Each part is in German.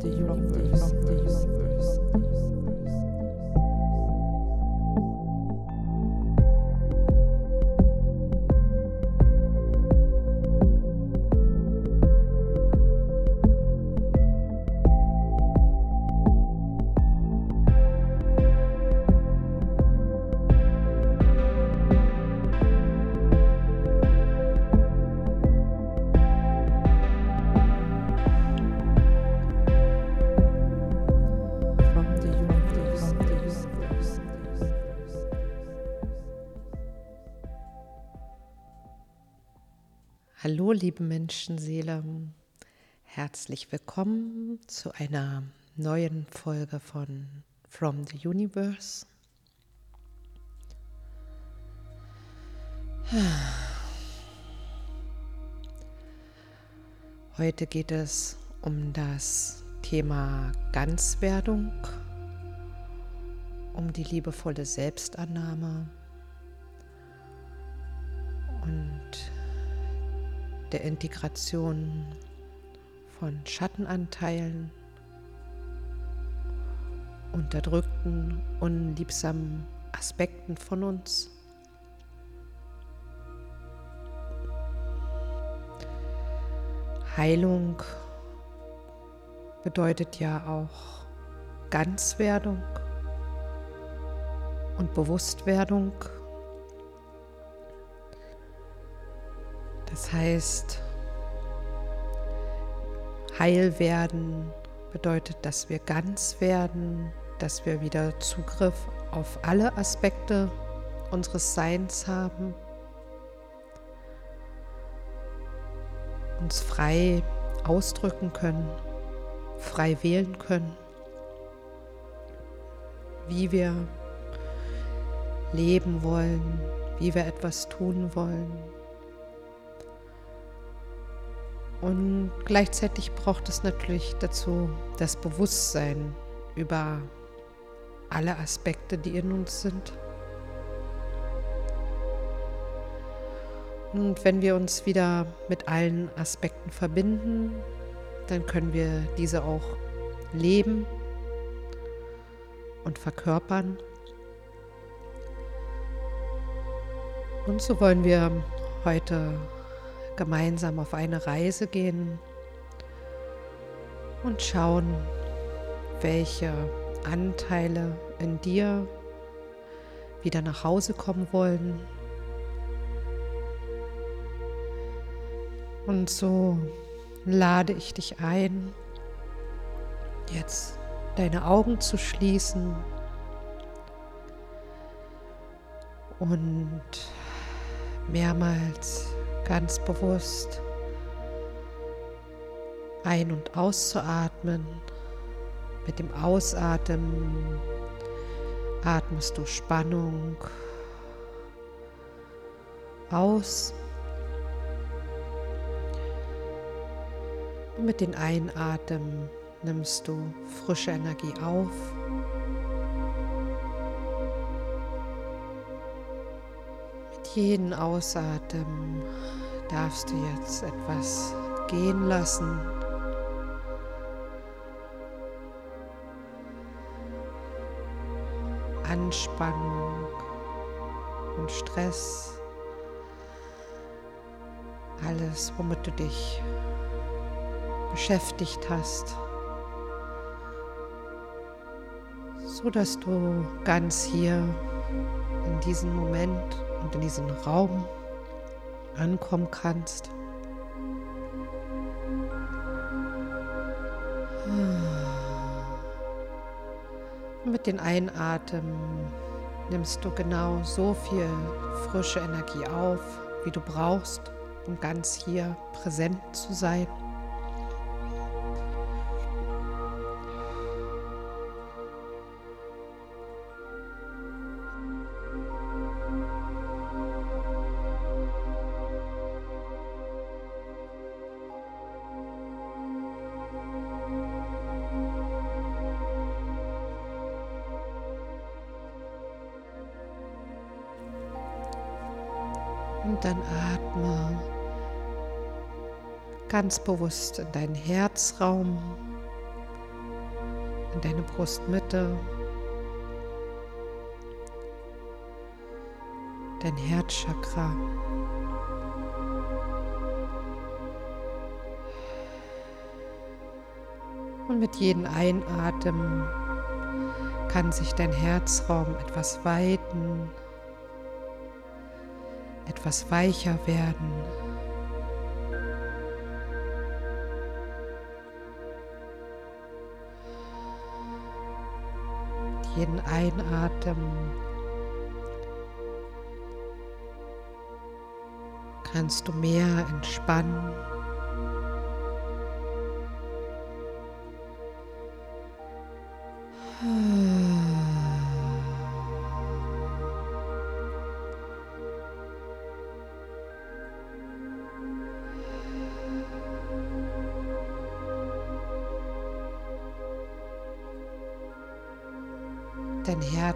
the universe. From Hallo, liebe Menschenseele. Herzlich willkommen zu einer neuen Folge von From the Universe. Heute geht es um das Thema Ganzwerdung, um die liebevolle Selbstannahme und der Integration von Schattenanteilen, unterdrückten, unliebsamen Aspekten von uns. Heilung bedeutet ja auch Ganzwerdung und Bewusstwerdung. Das heißt, heil werden bedeutet, dass wir ganz werden, dass wir wieder Zugriff auf alle Aspekte unseres Seins haben, uns frei ausdrücken können, frei wählen können, wie wir leben wollen, wie wir etwas tun wollen. Und gleichzeitig braucht es natürlich dazu das Bewusstsein über alle Aspekte, die in uns sind. Und wenn wir uns wieder mit allen Aspekten verbinden, dann können wir diese auch leben und verkörpern. Und so wollen wir heute gemeinsam auf eine Reise gehen und schauen, welche Anteile in dir wieder nach Hause kommen wollen. Und so lade ich dich ein, jetzt deine Augen zu schließen und mehrmals ganz bewusst ein- und auszuatmen. Mit dem Ausatmen atmest du Spannung aus. Und mit dem Einatmen nimmst du frische Energie auf. Mit jedem Ausatmen darfst du jetzt etwas gehen lassen. Anspannung und Stress. Alles, womit du dich beschäftigt hast, so dass du ganz hier in diesem Moment und in diesem Raum ankommen kannst. Mit den Einatmen nimmst du genau so viel frische Energie auf, wie du brauchst, um ganz hier präsent zu sein. Ganz bewusst in deinen Herzraum in deine Brustmitte, dein Herzchakra. Und mit jedem Einatmen kann sich dein Herzraum etwas weiten, etwas weicher werden. Mit jedem Einatmen kannst du mehr entspannen. Dein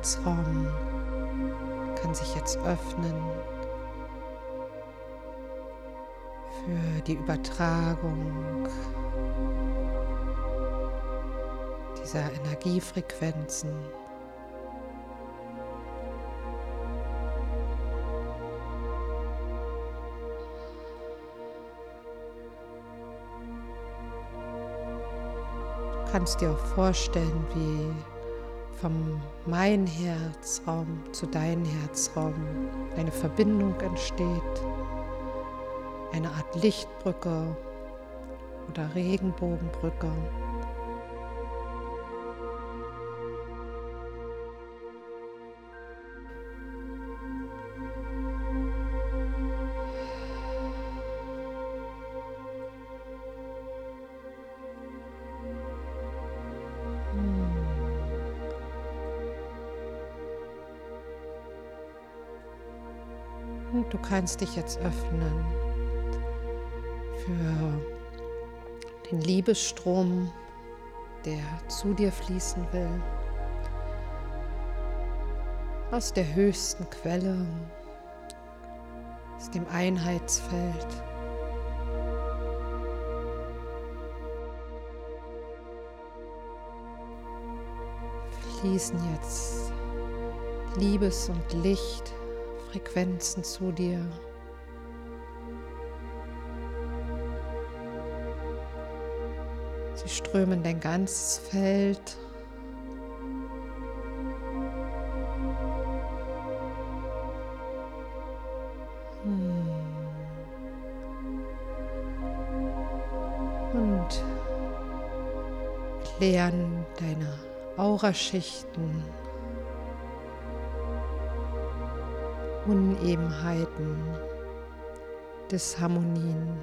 Herzraum kann sich jetzt öffnen für die Übertragung dieser Energiefrequenzen. Du kannst dir auch vorstellen, wie vom mein Herzraum zu deinem Herzraum eine Verbindung entsteht, eine Art Lichtbrücke oder Regenbogenbrücke. Du kannst dich jetzt öffnen für den Liebesstrom, der zu dir fließen will. Aus der höchsten Quelle, aus dem Einheitsfeld. Fließen jetzt Liebes- und Licht Frequenzen zu dir. Sie strömen dein ganzes Feld. Hm. Und klären deine Auraschichten. Unebenheiten, Disharmonien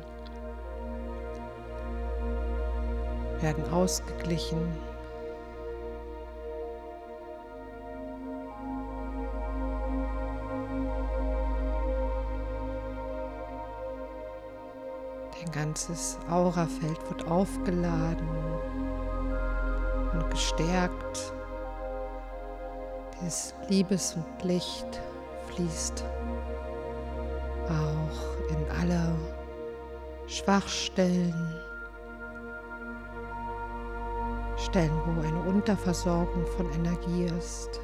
werden ausgeglichen. Dein ganzes Aurafeld wird aufgeladen und gestärkt. Dieses Liebes und Licht fließt auch in alle Schwachstellen, Stellen, wo eine Unterversorgung von Energie ist.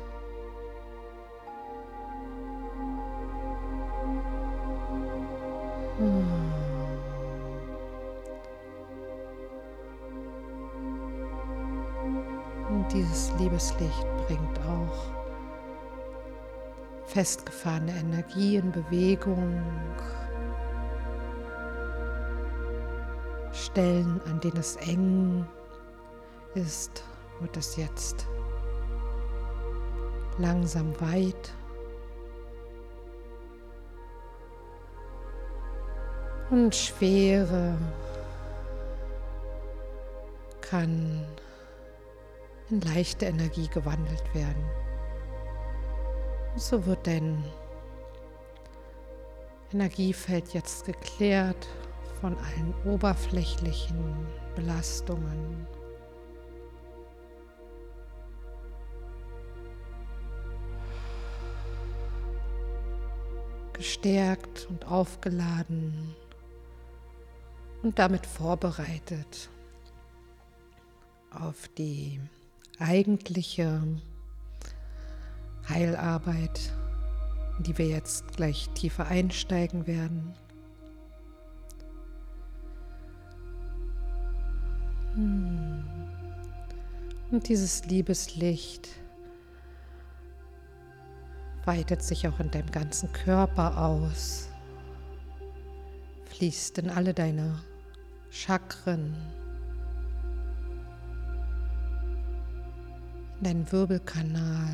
Festgefahrene Energie in Bewegung. Stellen, an denen es eng ist, wird es jetzt langsam weit. Und Schwere kann in leichte Energie gewandelt werden. So wird dein Energiefeld jetzt geklärt von allen oberflächlichen Belastungen. Gestärkt und aufgeladen und damit vorbereitet auf die eigentliche Heilarbeit, in die wir jetzt gleich tiefer einsteigen werden. Hm. Und dieses Liebeslicht weitet sich auch in deinem ganzen Körper aus, fließt in alle deine Chakren, in deinen Wirbelkanal,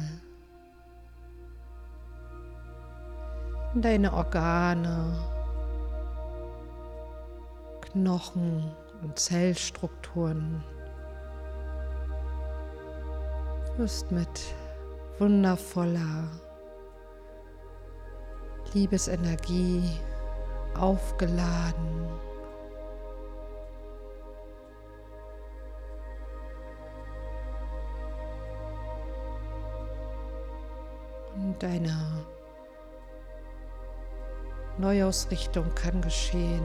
deine Organe, Knochen und Zellstrukturen. Du wirst mit wundervoller Liebesenergie aufgeladen. Und deine Neuausrichtung kann geschehen.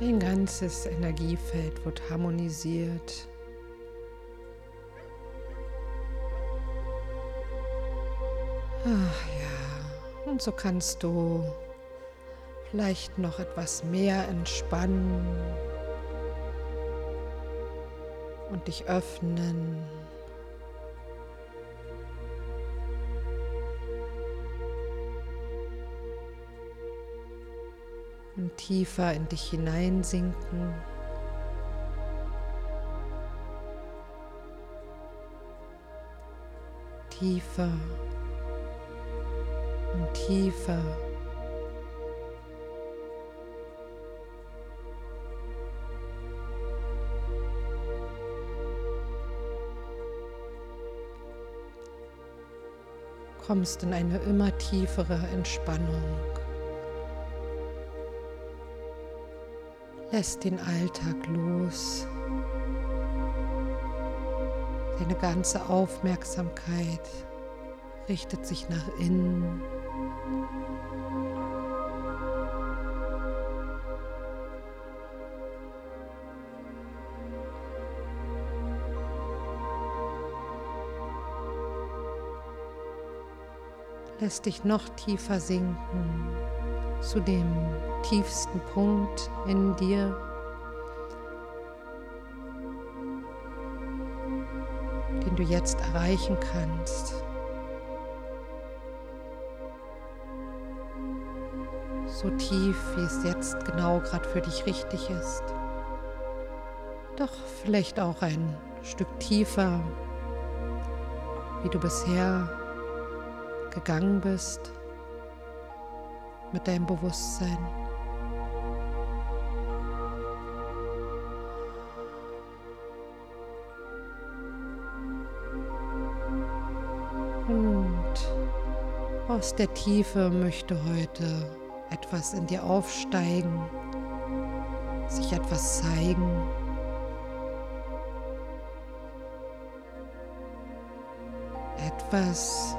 Dein ganzes Energiefeld wird harmonisiert. Ach ja, und so kannst du vielleicht noch etwas mehr entspannen und dich öffnen. Tiefer in dich hineinsinken. Tiefer und tiefer. kommst in eine immer tiefere Entspannung. Lässt den Alltag los. Deine ganze Aufmerksamkeit richtet sich nach innen. Lässt dich noch tiefer sinken zu dem tiefsten Punkt in dir. den du jetzt erreichen kannst. So tief, wie es jetzt genau gerade für dich richtig ist. Doch vielleicht auch ein Stück tiefer, wie du bisher gegangen bist mit deinem Bewusstsein. Und aus der Tiefe möchte heute etwas in dir aufsteigen, sich etwas zeigen. Etwas,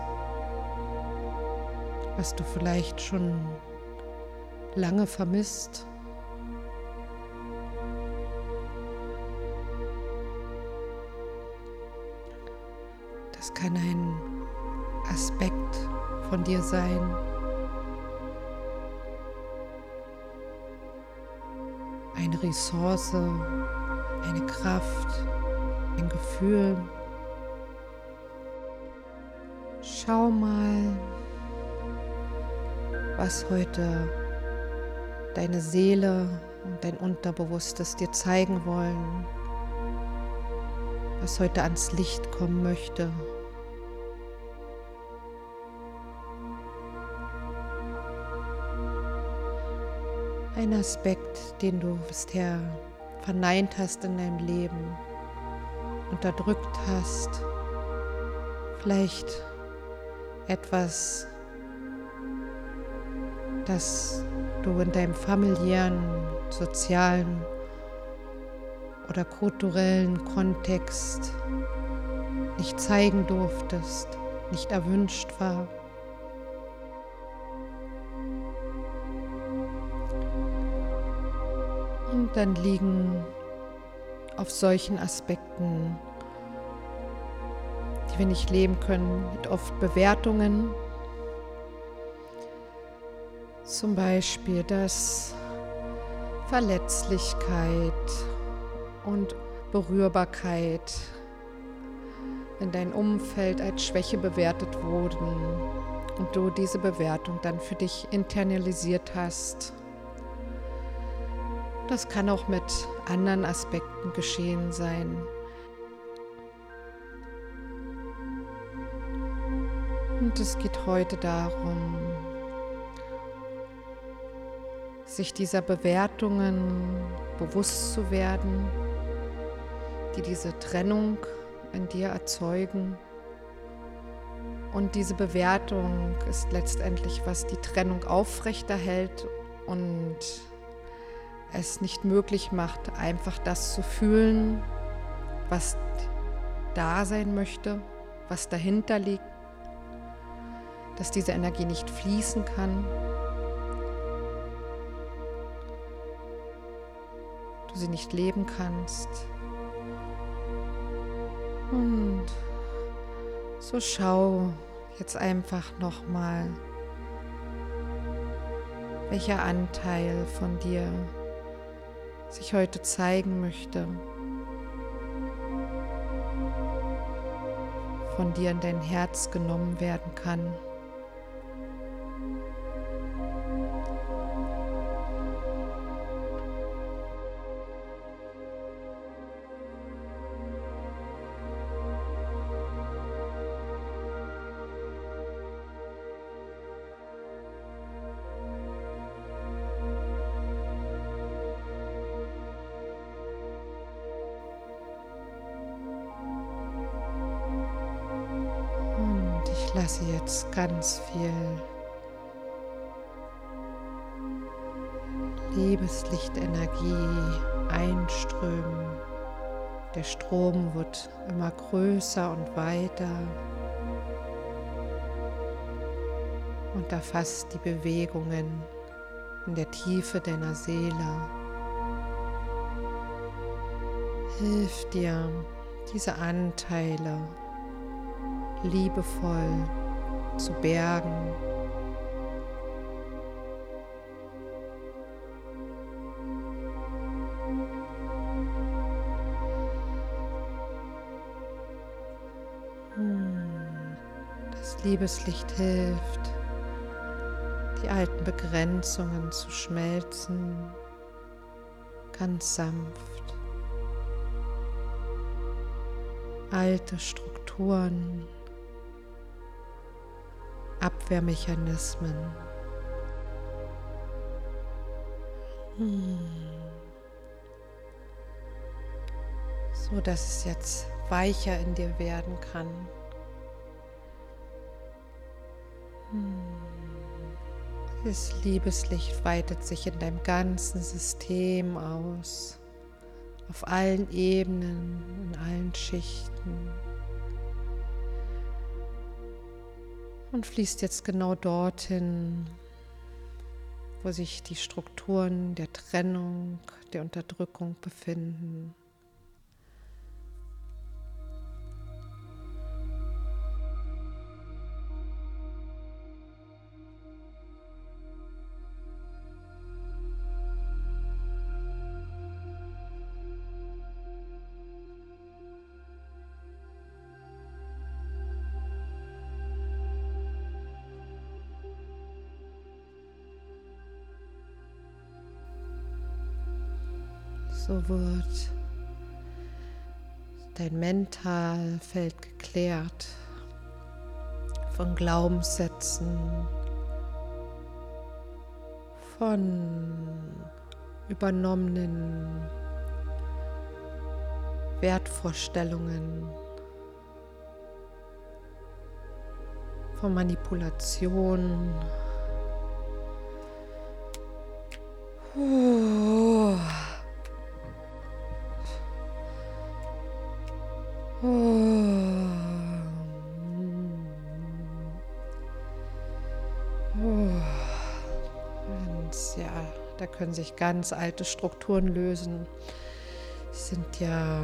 was du vielleicht schon lange vermisst. Das kann ein Aspekt von dir sein. Eine Ressource, eine Kraft, ein Gefühl. Schau mal, was heute deine Seele und dein Unterbewusstes dir zeigen wollen, was heute ans Licht kommen möchte. Ein Aspekt, den du bisher verneint hast in deinem Leben, unterdrückt hast. Vielleicht etwas, das du in deinem familiären, sozialen oder kulturellen Kontext nicht zeigen durftest, nicht erwünscht war. Und dann liegen auf solchen Aspekten, die wir nicht leben können, mit oft Bewertungen. Zum Beispiel, dass Verletzlichkeit und Berührbarkeit in dein Umfeld als Schwäche bewertet wurden und du diese Bewertung dann für dich internalisiert hast. Das kann auch mit anderen Aspekten geschehen sein. Und es geht heute darum, sich dieser Bewertungen bewusst zu werden, die diese Trennung in dir erzeugen. Und diese Bewertung ist letztendlich, was die Trennung aufrechterhält und es nicht möglich macht, einfach das zu fühlen, was da sein möchte, was dahinter liegt, dass diese Energie nicht fließen kann. Sie nicht leben kannst. Und so schau jetzt einfach nochmal, welcher Anteil von dir sich heute zeigen möchte, von dir in dein Herz genommen werden kann. Ganz viel Liebeslichtenergie einströmen. Der Strom wird immer größer und weiter und erfasst die Bewegungen in der Tiefe deiner Seele. Hilf dir, diese Anteile liebevoll zu bergen. Hm, das Liebeslicht hilft, die alten Begrenzungen zu schmelzen, ganz sanft. Alte Strukturen Abwehrmechanismen. Hm. So dass es jetzt weicher in dir werden kann. Hm. Das Liebeslicht weitet sich in deinem ganzen System aus, auf allen Ebenen, in allen Schichten. Und fließt jetzt genau dorthin, wo sich die Strukturen der Trennung, der Unterdrückung befinden. So wird dein Mentalfeld geklärt von Glaubenssätzen, von übernommenen Wertvorstellungen, von Manipulation. Können sich ganz alte Strukturen lösen. Es sind ja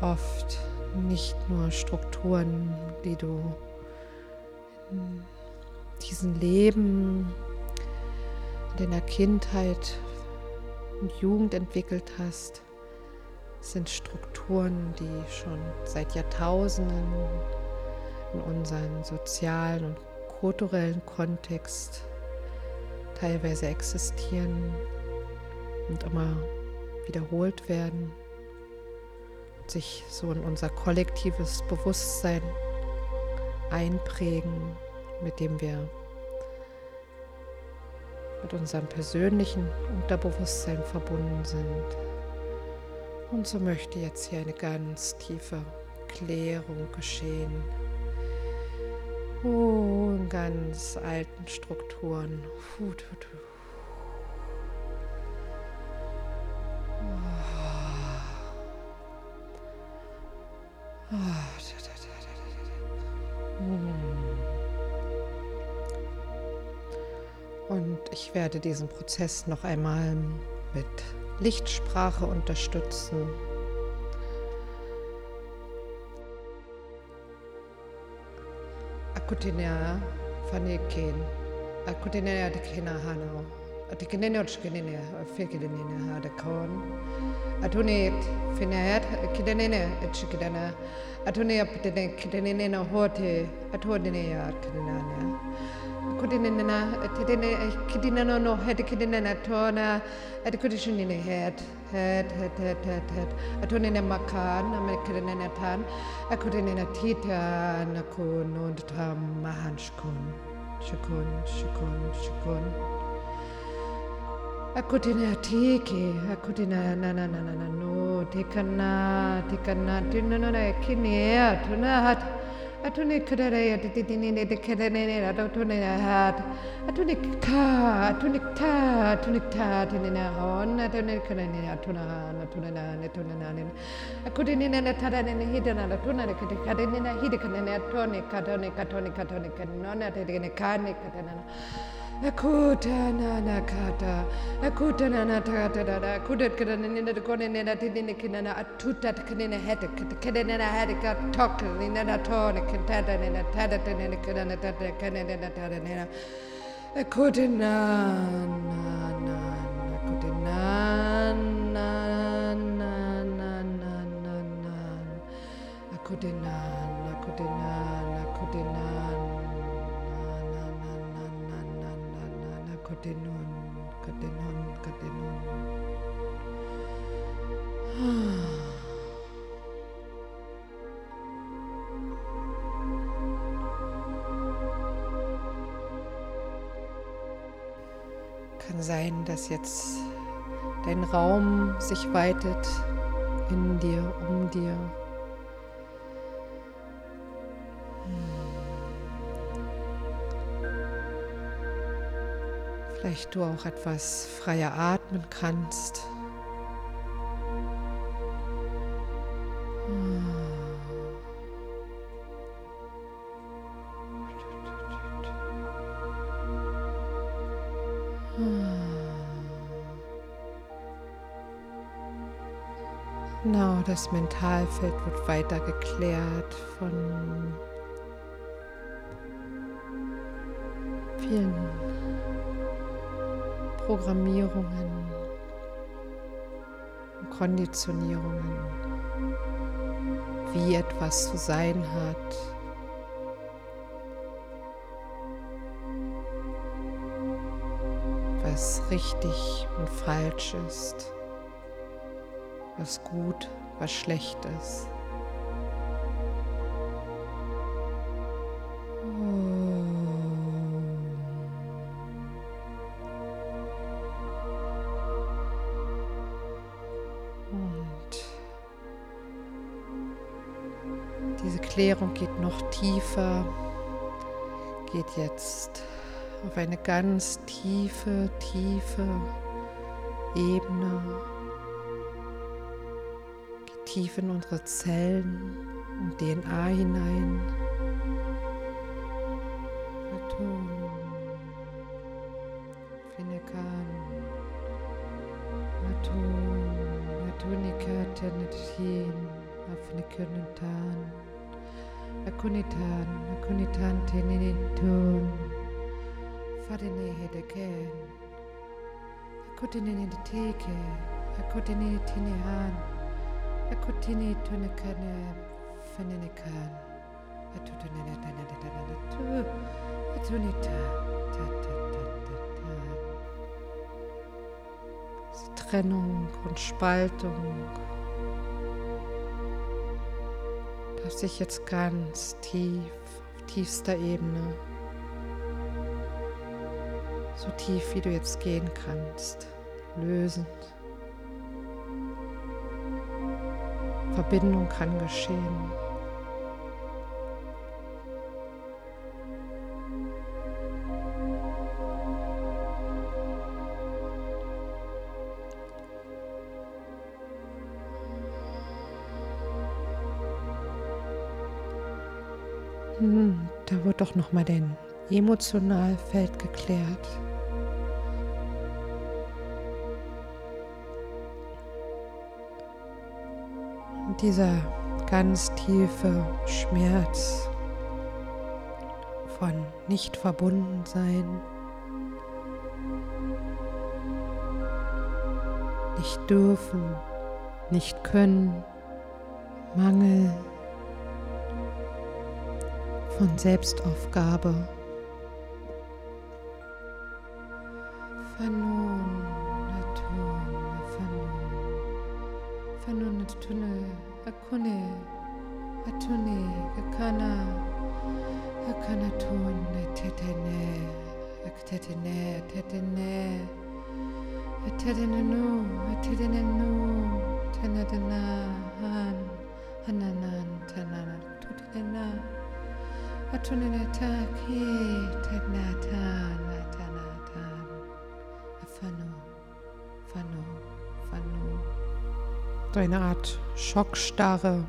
oft nicht nur Strukturen, die du in diesem Leben, in deiner Kindheit und Jugend entwickelt hast, sind Strukturen, die schon seit Jahrtausenden in unseren sozialen und kulturellen Kontext teilweise existieren und immer wiederholt werden, sich so in unser kollektives Bewusstsein einprägen, mit dem wir mit unserem persönlichen Unterbewusstsein verbunden sind. Und so möchte jetzt hier eine ganz tiefe Klärung geschehen. Oh, in ganz alten Strukturen. Puh, puh, puh. Ich werde diesen Prozess noch einmal mit Lichtsprache unterstützen. Akutinea faneken, akutinea de kina hano, atikinene otshkinene, fikinene ha de kon, atunit finet kidenene etshkidana, atunia pitene kidenene na hote, atodine kudinena tedene kidinano no head kidinena tona at kudishunine head head head head head head atonene makan amekrenena tan akudinena tita nakun und tam mahanshkun shukun shukun shukun akudina tiki akudina na na na na no tikana tikana tinana kinea tunahat atune kudare atiti dinine de kedene atune hat atune ta atune ta atune ta tinina hon atune kedene atuna han atune na atune na ne a na tarane ne hidana atune ne kede kadene na hidikane atone katone katone katone kanona atine kane katana Akutananakata, akutananatakatada, akutatkananinakoninatininikinana, atutatkaninahetakaninahetika, tokaninatonikintatanina, tadataninikinanatatanina, akutinanana, akutinanana, akutinanana, akutinanana. Kann sein, dass jetzt dein Raum sich weitet in dir, um dir. Vielleicht du auch etwas freier atmen kannst. Das Mentalfeld wird weiter geklärt von vielen Programmierungen und Konditionierungen, wie etwas zu sein hat. was richtig und falsch ist, was gut, was schlecht ist. Erklärung geht noch tiefer, geht jetzt auf eine ganz tiefe, tiefe Ebene, tief in unsere Zellen und DNA hinein. Atom, Finekan, Atom, Atonika, Tenetin, Afnikununtan, Akunitan, Akunitan, Teninitun, Fadene Hedeken, Akutinin Teke, Akutini Tinehan, Diese Trennung und Spaltung. Darf sich jetzt ganz tief, auf tiefster Ebene, so tief wie du jetzt gehen kannst, lösen. Verbindung kann geschehen. Hm, da wurde doch noch mal dein Emotionalfeld geklärt. Dieser ganz tiefe Schmerz von nicht verbunden sein, nicht dürfen, nicht können, Mangel von Selbstaufgabe. Schockstarre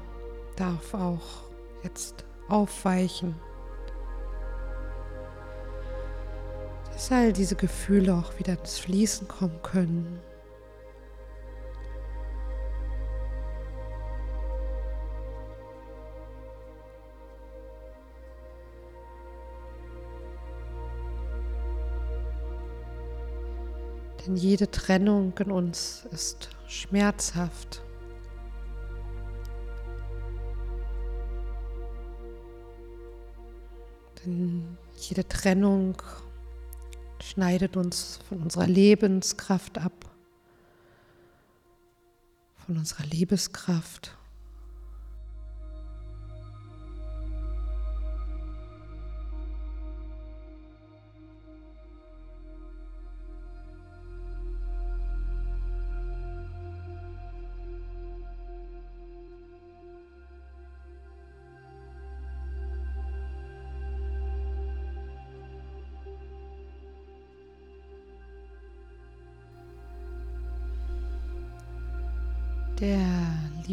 darf auch jetzt aufweichen. Dass all diese Gefühle auch wieder ins Fließen kommen können. Denn jede Trennung in uns ist schmerzhaft. Denn jede Trennung schneidet uns von unserer Lebenskraft ab, von unserer Liebeskraft.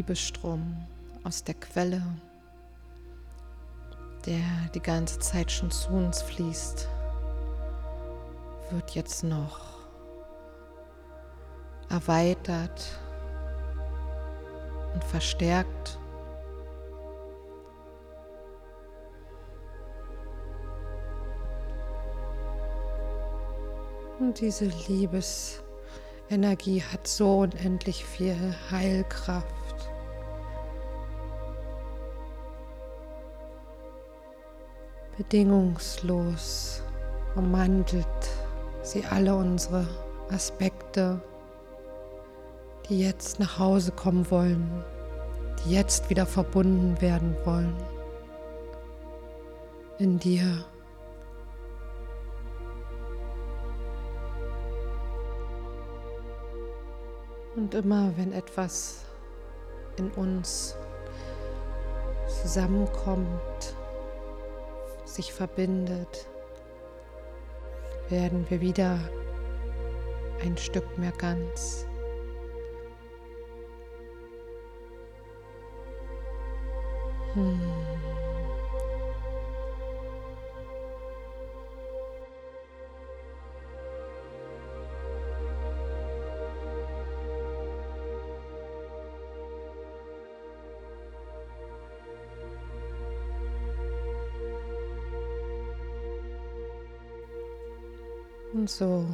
Liebesstrom aus der Quelle, der die ganze Zeit schon zu uns fließt, wird jetzt noch erweitert und verstärkt. Und diese Liebes Energie hat so unendlich viel Heilkraft. Bedingungslos ummantelt sie alle unsere Aspekte, die jetzt nach Hause kommen wollen, die jetzt wieder verbunden werden wollen. In dir. Und immer wenn etwas in uns zusammenkommt, sich verbindet, werden wir wieder ein Stück mehr ganz. Hmm. Und so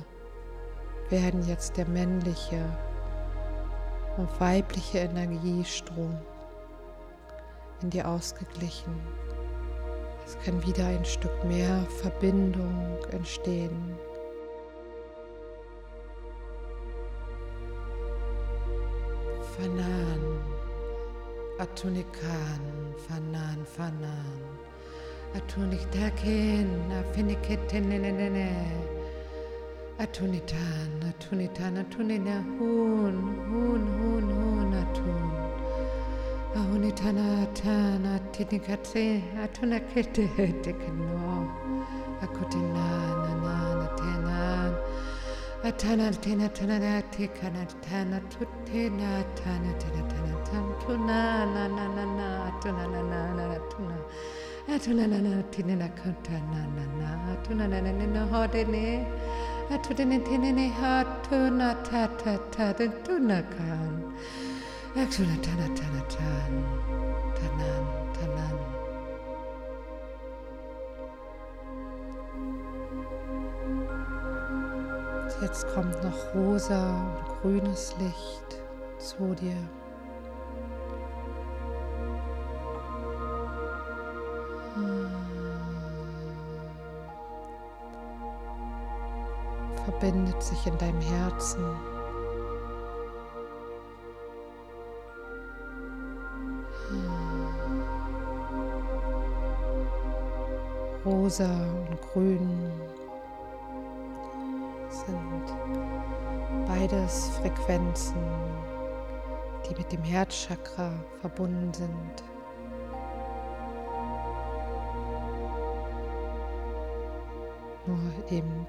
werden jetzt der männliche und weibliche Energiestrom in dir ausgeglichen. Es kann wieder ein Stück mehr Verbindung entstehen. Fanan, Atunikan, Fanan, Fanan, Atuniktaken, Afiniketenenene. Atunitan, Atunitan, Atunina, Hun, Hun, Hun, Hun, Atun. Ahunitana, Atan, Atinikate, Atunakete, Tekano, Akutinan, Anan, Atenan, Atanaltena, Tanadati, Kanatana, Tutena, Tanatena, Tanatan, Tunana, Nanana, Tunana, Nanana, Tunana. Atunana, Tinina, Kantana, Nana, Tunana, Nana, Hodene, Tunana, na, na, na, hodene. Atudene tenene ta ta ta tunakan. Actually tana tana tan. Jetzt kommt noch rosa und grünes Licht zu dir. Verbindet sich in deinem Herzen. Rosa und Grün sind beides Frequenzen, die mit dem Herzchakra verbunden sind. Nur eben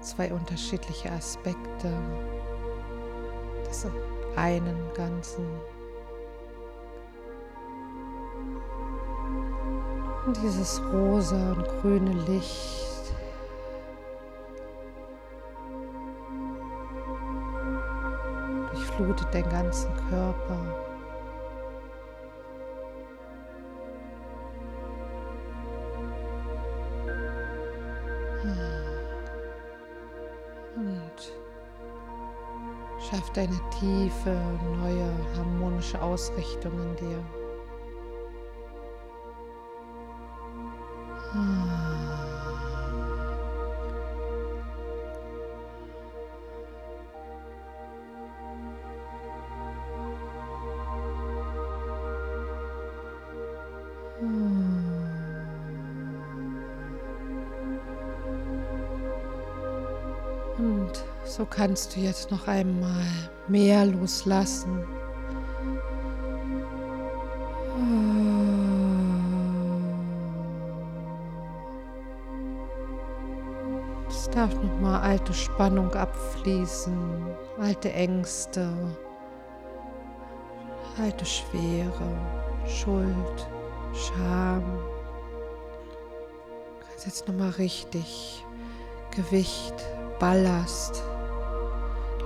zwei unterschiedliche Aspekte des einen Ganzen. Und dieses rosa und grüne Licht durchflutet den ganzen Körper. Schafft eine tiefe, neue, harmonische Ausrichtung in dir. Kannst du jetzt noch einmal mehr loslassen. Es darf noch mal alte Spannung abfließen, alte Ängste, alte Schwere, Schuld, Scham. Du kannst jetzt noch mal richtig Gewicht, Ballast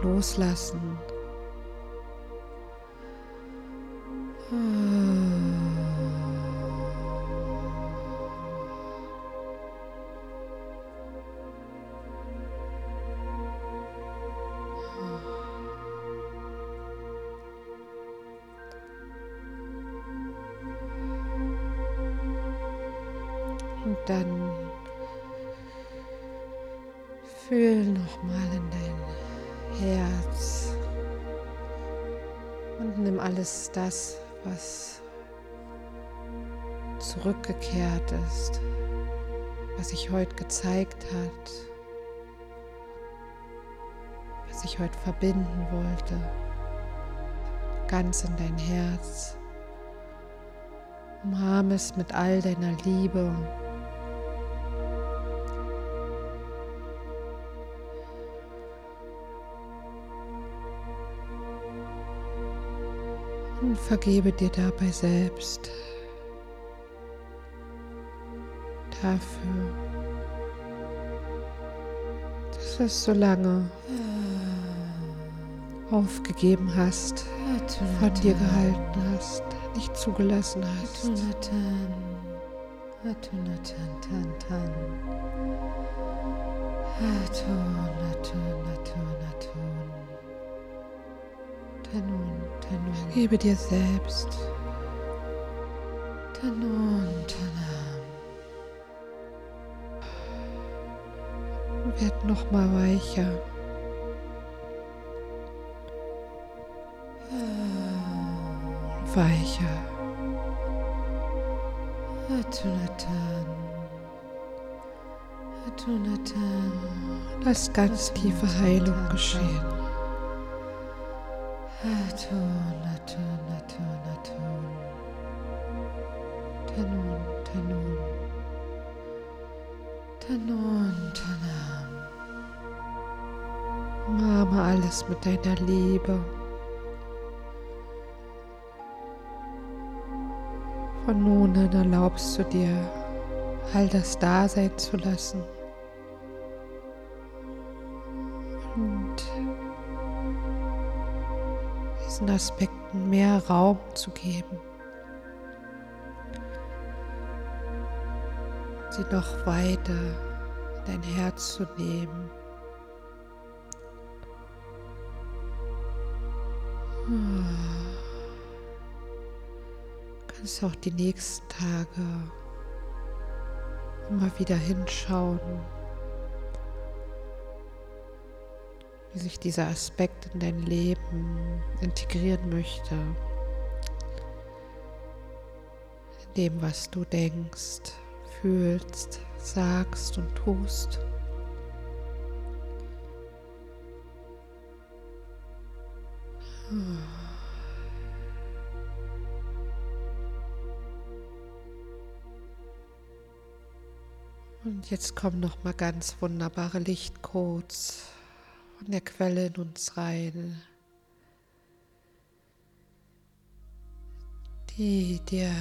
loslassen. Und was ich heute verbinden wollte, ganz in dein Herz. Umarme es mit all deiner Liebe. Und vergebe dir dabei selbst. Dafür, dass es so lange aufgegeben hast, von dir gehalten hast, nicht zugelassen hast. Gebe dir selbst. Werd noch mal weicher. Weicher. Lass ganz tiefe Heilung geschehen. Atun, atun, atun, atun. Tanun, tanun. Tanun, tanam. Umarme alles mit deiner Liebe. Erlaubst du dir, all das da sein zu lassen. Und diesen Aspekten mehr Raum zu geben. Sie noch weiter in dein Herz zu nehmen. Kannst auch die nächsten Tage immer wieder hinschauen, wie sich dieser Aspekt in dein Leben integrieren möchte. In dem, was du denkst, fühlst, sagst und tust. Und jetzt kommen noch mal ganz wunderbare Lichtcodes von der Quelle in uns rein, die dir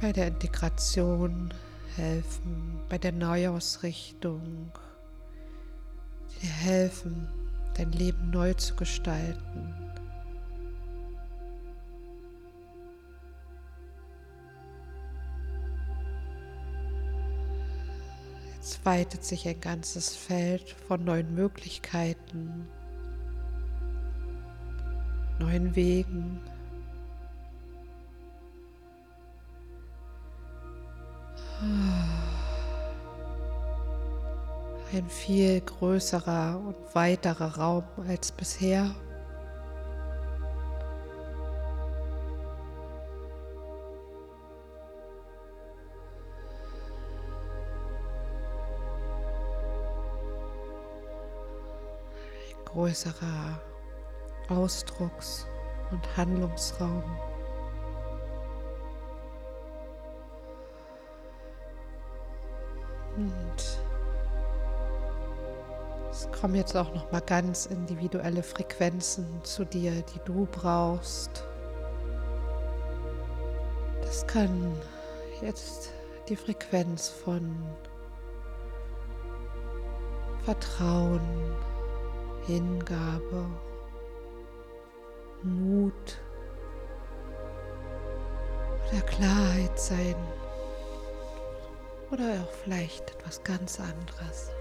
bei der Integration helfen, bei der Neuausrichtung, die dir helfen, dein Leben neu zu gestalten. Jetzt weitet sich ein ganzes Feld von neuen Möglichkeiten, neuen Wegen. Ein viel größerer und weiterer Raum als bisher. Größerer Ausdrucks- und Handlungsraum. Und es kommen jetzt auch noch mal ganz individuelle Frequenzen zu dir, die du brauchst. Das kann jetzt die Frequenz von Vertrauen, Hingabe, Mut oder Klarheit sein oder auch vielleicht etwas ganz anderes.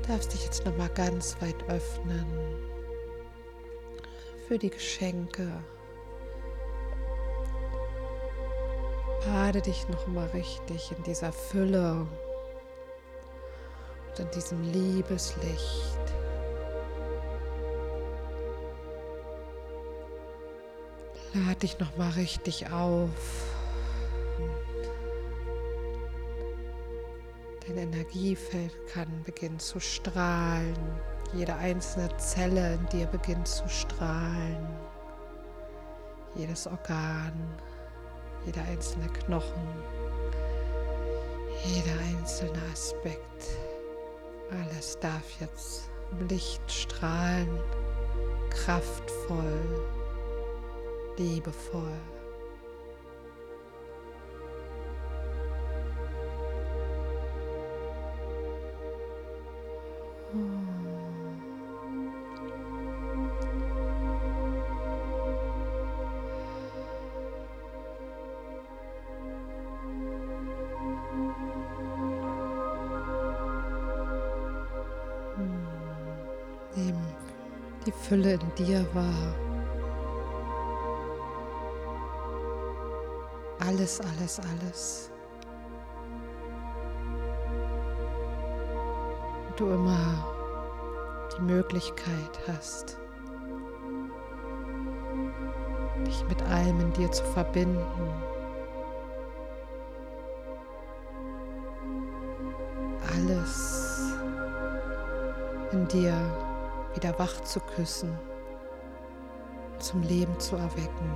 Du darfst dich jetzt noch mal ganz weit öffnen für die Geschenke. Bade dich noch mal richtig in dieser Fülle und in diesem Liebeslicht. Lade dich noch mal richtig auf. Dein Energiefeld kann beginnen zu strahlen. Jede einzelne Zelle in dir beginnt zu strahlen. Jedes Organ, jeder einzelne Knochen, jeder einzelne Aspekt. Alles darf jetzt im Licht strahlen, kraftvoll, liebevoll. Wahr. Alles, alles, alles. Du immer die Möglichkeit hast, dich mit allem in dir zu verbinden. Alles in dir wieder wach zu küssen, zum Leben zu erwecken.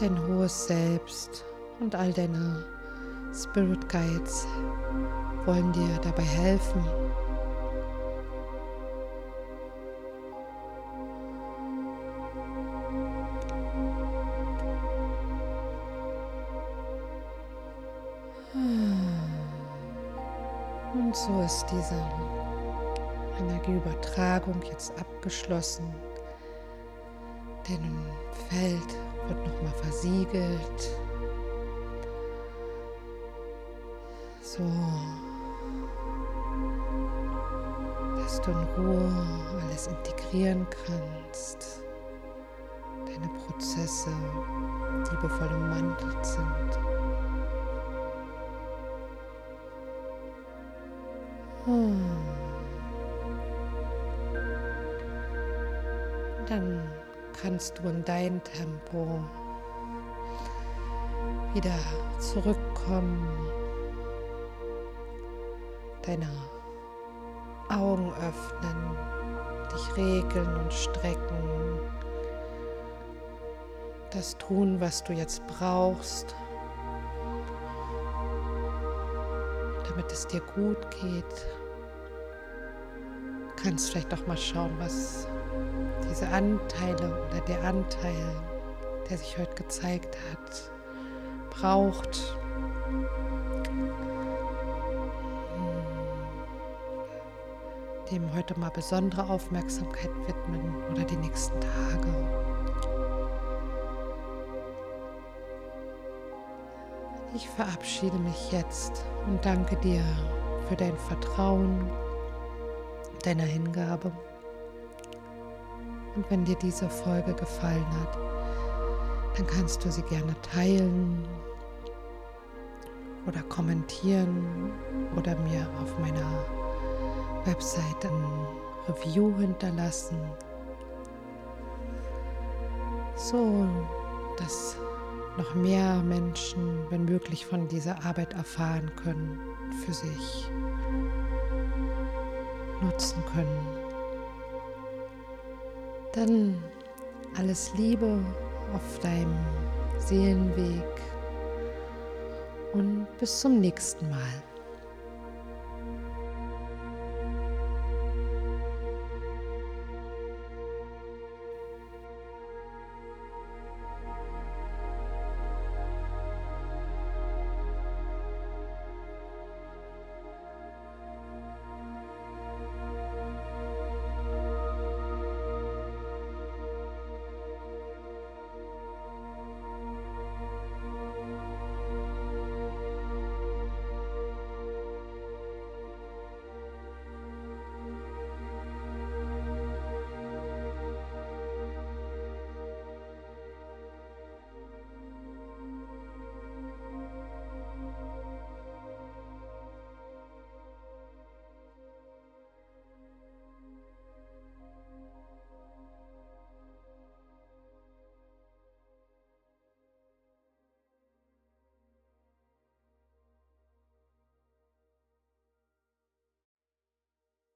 Dein hohes Selbst und all deine Spirit Guides wollen dir dabei helfen, so ist diese Energieübertragung jetzt abgeschlossen. Dein Feld wird nochmal versiegelt. So, dass du in Ruhe alles integrieren kannst. Deine Prozesse liebevoll ummantelt sind. Dann kannst du in dein Tempo wieder zurückkommen, deine Augen öffnen, dich regeln und strecken, das tun, was du jetzt brauchst, damit es dir gut geht. Du kannst vielleicht auch mal schauen, was diese Anteile oder der Anteil, der sich heute gezeigt hat, braucht. Dem heute mal besondere Aufmerksamkeit widmen oder die nächsten Tage. Ich verabschiede mich jetzt und danke dir für dein Vertrauen, deine Hingabe. Und wenn dir diese Folge gefallen hat, dann kannst du sie gerne teilen oder kommentieren oder mir auf meiner Website ein Review hinterlassen. So, dass noch mehr Menschen, wenn möglich, von dieser Arbeit erfahren können, für sich nutzen können. Dann alles Liebe auf deinem Seelenweg und bis zum nächsten Mal.